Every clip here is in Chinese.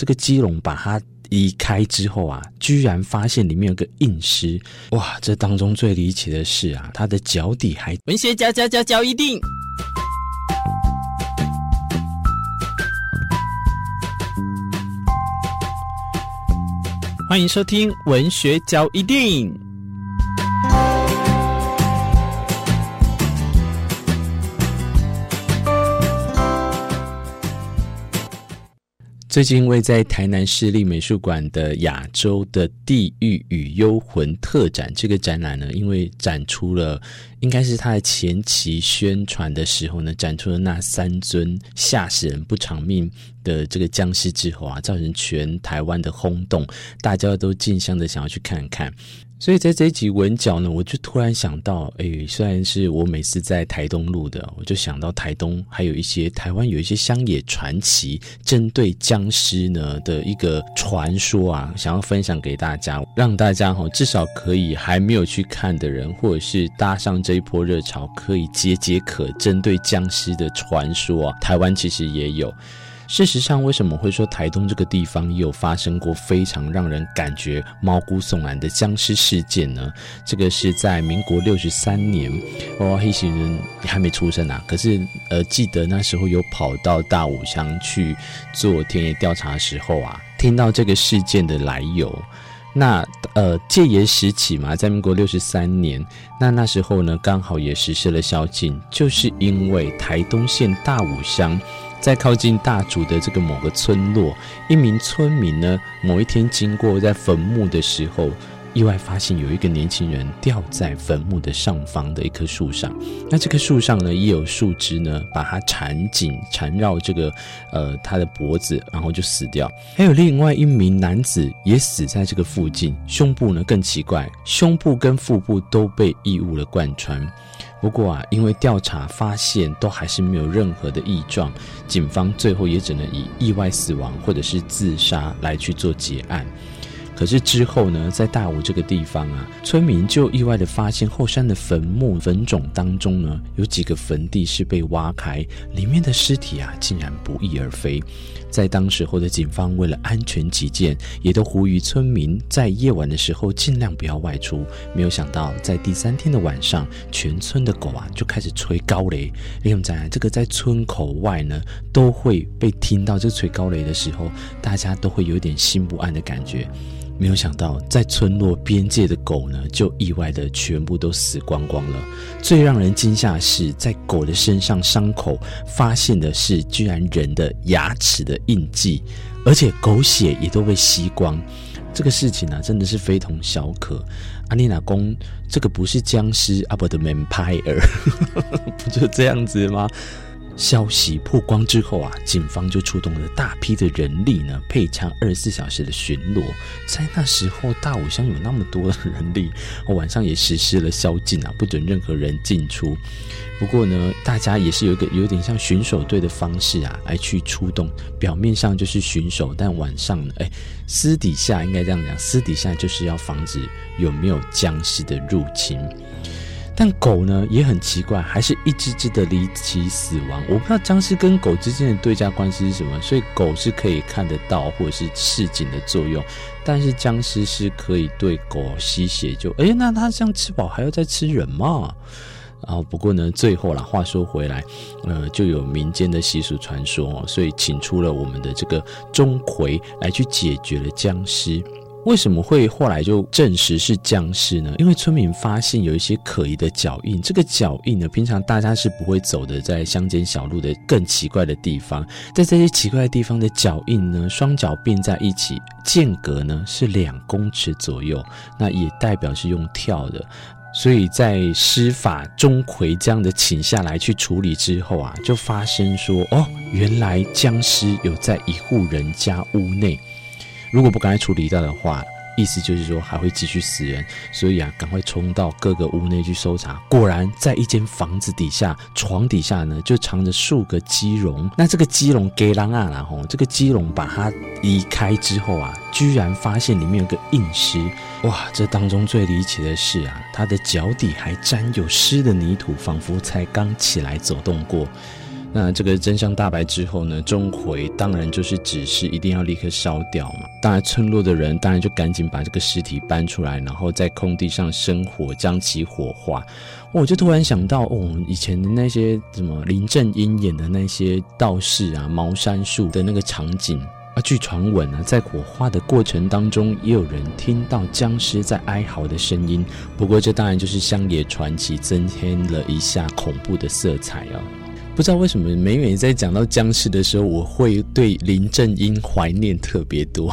这个鸡笼把它移开之后啊，居然发现里面有个印尸。哇，这当中最离奇的是啊，他的脚底还文学脚脚脚脚一定。欢迎收听文学交一定。最近位在台南市立美术馆的亚洲的地狱与幽魂特展，这个展览呢，因为展出了，应该是他的前期宣传的时候呢，展出了那三尊吓死人不偿命的这个僵尸之后啊，造成全台湾的轰动，大家都竞相的想要去看看。所以在这一集文角呢，我就突然想到，诶，虽然是我每次在台东录的，我就想到台东还有一些台湾有一些乡野传奇，针对僵尸呢的一个传说啊，想要分享给大家，让大家哈至少可以还没有去看的人，或者是搭上这一波热潮，可以解解渴。针对僵尸的传说啊，台湾其实也有。事实上，为什么会说台东这个地方也有发生过非常让人感觉毛骨悚然的僵尸事件呢？这个是在民国六十三年，哦，黑行人还没出生啊。可是，呃，记得那时候有跑到大武乡去做田野调查的时候啊，听到这个事件的来由。那呃，戒严时期嘛，在民国六十三年，那那时候呢，刚好也实施了宵禁，就是因为台东县大武乡。在靠近大竹的这个某个村落，一名村民呢，某一天经过在坟墓的时候，意外发现有一个年轻人吊在坟墓的上方的一棵树上。那这棵树上呢，也有树枝呢，把它缠紧缠绕这个呃他的脖子，然后就死掉。还有另外一名男子也死在这个附近，胸部呢更奇怪，胸部跟腹部都被异物了贯穿。不过啊，因为调查发现都还是没有任何的异状，警方最后也只能以意外死亡或者是自杀来去做结案。可是之后呢，在大武这个地方啊，村民就意外的发现后山的坟墓坟冢当中呢，有几个坟地是被挖开，里面的尸体啊，竟然不翼而飞。在当时候的警方为了安全起见，也都呼吁村民在夜晚的时候尽量不要外出。没有想到，在第三天的晚上，全村的狗啊就开始吹高雷。另外，这个在村口外呢，都会被听到这吹高雷的时候，大家都会有点心不安的感觉。没有想到，在村落边界的狗呢，就意外的全部都死光光了。最让人惊吓的是，在狗的身上伤口发现的是，居然人的牙齿的印记，而且狗血也都被吸光。这个事情呢、啊，真的是非同小可。阿丽娜公，这个不是僵尸，阿伯的 vampire，不就这样子吗？消息曝光之后啊，警方就出动了大批的人力呢，配枪二十四小时的巡逻。在那时候，大武乡有那么多的人力，晚上也实施了宵禁啊，不准任何人进出。不过呢，大家也是有一个有点像巡守队的方式啊，来去出动。表面上就是巡守，但晚上呢，哎，私底下应该这样讲，私底下就是要防止有没有僵尸的入侵。但狗呢也很奇怪，还是一只只的离奇死亡。我不知道僵尸跟狗之间的对价关系是什么，所以狗是可以看得到或者是示警的作用，但是僵尸是可以对狗吸血就，就、欸、诶那它这样吃饱还要再吃人吗？然后不过呢，最后啦，话说回来，呃，就有民间的习俗传说哦，所以请出了我们的这个钟馗来去解决了僵尸。为什么会后来就证实是僵尸呢？因为村民发现有一些可疑的脚印，这个脚印呢，平常大家是不会走的，在乡间小路的更奇怪的地方，在这些奇怪的地方的脚印呢，双脚并在一起，间隔呢是两公尺左右，那也代表是用跳的，所以在施法钟馗这样的请下来去处理之后啊，就发生说，哦，原来僵尸有在一户人家屋内。如果不赶快处理掉的话，意思就是说还会继续死人，所以啊，赶快冲到各个屋内去搜查。果然，在一间房子底下，床底下呢，就藏着数个鸡笼。那这个鸡笼给狼啊，然后这个鸡笼把它移开之后啊，居然发现里面有个硬尸。哇，这当中最离奇的是啊，他的脚底还沾有湿的泥土，仿佛才刚起来走动过。那这个真相大白之后呢，钟馗当然就是指示一定要立刻烧掉嘛。当然，村落的人当然就赶紧把这个尸体搬出来，然后在空地上生火，将其火化。我就突然想到，哦，以前的那些什么林正英演的那些道士啊，茅山术的那个场景。啊，据传闻啊，在火化的过程当中，也有人听到僵尸在哀嚎的声音。不过，这当然就是乡野传奇，增添了一下恐怖的色彩啊。不知道为什么，每每在讲到僵尸的时候，我会对林正英怀念特别多。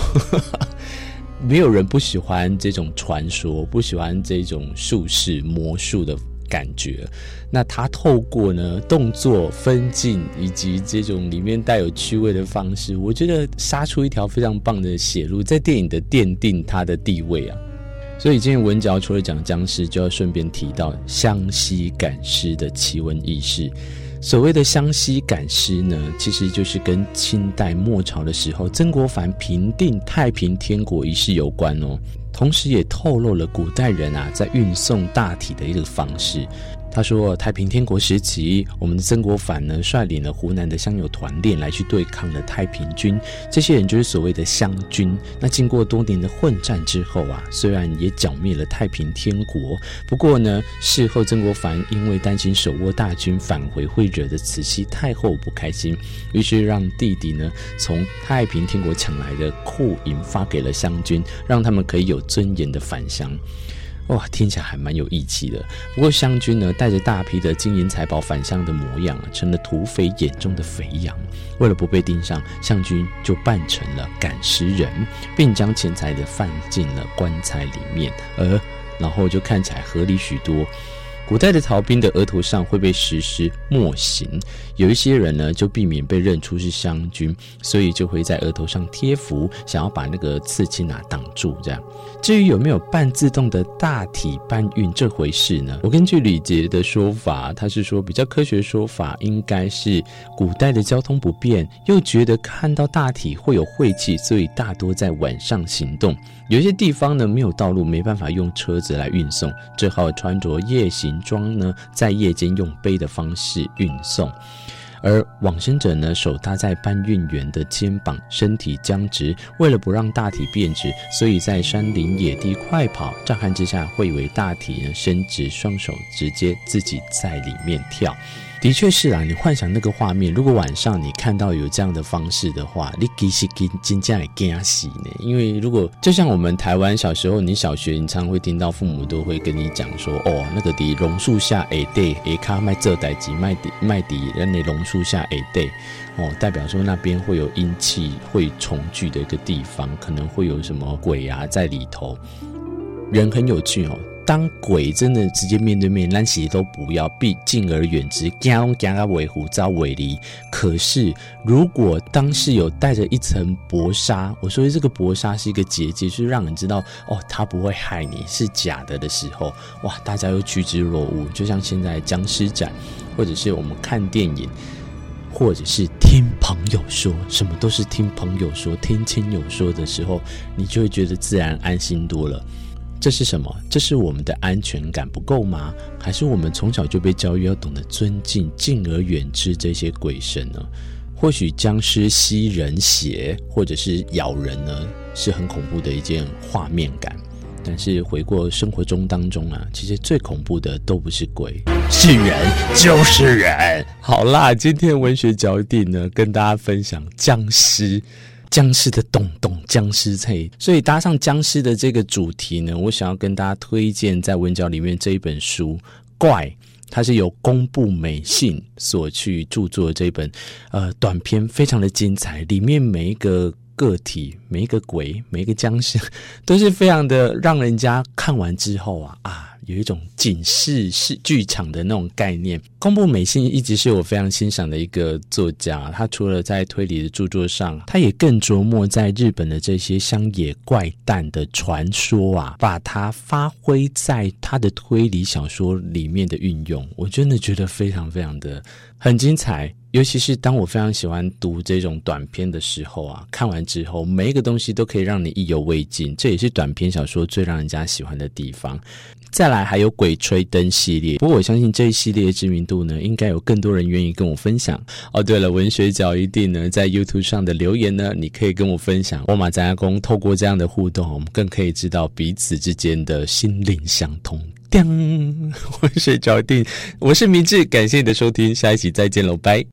没有人不喜欢这种传说，不喜欢这种术士魔术的。感觉，那他透过呢动作分镜以及这种里面带有趣味的方式，我觉得杀出一条非常棒的血路，在电影的奠定他的地位啊。所以今天文嚼除了讲僵尸，就要顺便提到湘西赶尸的奇闻异事。所谓的湘西赶尸呢，其实就是跟清代末朝的时候曾国藩平定太平天国一事有关哦。同时也透露了古代人啊，在运送大体的一个方式。他说，太平天国时期，我们的曾国藩呢，率领了湖南的乡友团练来去对抗了太平军。这些人就是所谓的湘军。那经过多年的混战之后啊，虽然也剿灭了太平天国，不过呢，事后曾国藩因为担心手握大军返回会惹得慈禧太后不开心，于是让弟弟呢从太平天国抢来的库银发给了湘军，让他们可以有尊严的返乡。哇，听起来还蛮有义气的。不过湘军呢，带着大批的金银财宝返乡的模样，成了土匪眼中的肥羊。为了不被盯上，湘军就扮成了赶尸人，并将钱财的放进了棺材里面，而然后就看起来合理许多。古代的逃兵的额头上会被实施墨刑，有一些人呢就避免被认出是湘军，所以就会在额头上贴符，想要把那个刺青啊挡住。这样，至于有没有半自动的大体搬运这回事呢？我根据李杰的说法，他是说比较科学说法应该是古代的交通不便，又觉得看到大体会有晦气，所以大多在晚上行动。有些地方呢没有道路，没办法用车子来运送，只好穿着夜行装呢，在夜间用背的方式运送。而往生者呢，手搭在搬运员的肩膀，身体僵直，为了不让大体变直，所以在山林野地快跑，乍看之下会以为大体呢伸直双手，直接自己在里面跳。的确是啊，你幻想那个画面，如果晚上你看到有这样的方式的话，你其实跟真正会惊死呢。因为如果就像我们台湾小时候，你小学你常常会听到父母都会跟你讲说，哦，那个的榕树下哎对，哎卡卖这代机卖地卖地，人那榕树下哎对，哦，代表说那边会有阴气会重聚的一个地方，可能会有什么鬼啊在里头。人很有趣哦。当鬼真的直接面对面，那其实都不要，避敬而远之，惊惊啊为虎遭为离。可是如果当时有带着一层薄纱，我说这个薄纱是一个结界，就是让人知道哦，他不会害你，是假的的时候，哇，大家又趋之若鹜。就像现在僵尸展，或者是我们看电影，或者是听朋友说，什么都是听朋友说、听亲友说的时候，你就会觉得自然安心多了。这是什么？这是我们的安全感不够吗？还是我们从小就被教育要懂得尊敬、敬而远之这些鬼神呢？或许僵尸吸人血，或者是咬人呢，是很恐怖的一件画面感。但是回过生活中当中啊，其实最恐怖的都不是鬼，是人，就是人。好啦，今天文学脚底呢，跟大家分享僵尸。僵尸的咚咚僵尸菜，所以搭上僵尸的这个主题呢，我想要跟大家推荐在文教里面这一本书《怪》，它是由宫部美信所去著作的这一本呃短篇，非常的精彩，里面每一个个体、每一个鬼、每一个僵尸 都是非常的让人家看完之后啊啊。有一种警示式剧场的那种概念。宫部美幸一直是我非常欣赏的一个作家。他除了在推理的著作上，他也更琢磨在日本的这些乡野怪诞的传说啊，把它发挥在他的推理小说里面的运用，我真的觉得非常非常的很精彩。尤其是当我非常喜欢读这种短篇的时候啊，看完之后每一个东西都可以让你意犹未尽，这也是短篇小说最让人家喜欢的地方。再来还有《鬼吹灯》系列，不过我相信这一系列知名度呢，应该有更多人愿意跟我分享。哦，对了，文学角一定呢，在 YouTube 上的留言呢，你可以跟我分享。我马杂工透过这样的互动，我们更可以知道彼此之间的心灵相通。叮，文学角一定，我是明智，感谢你的收听，下一期再见喽，拜。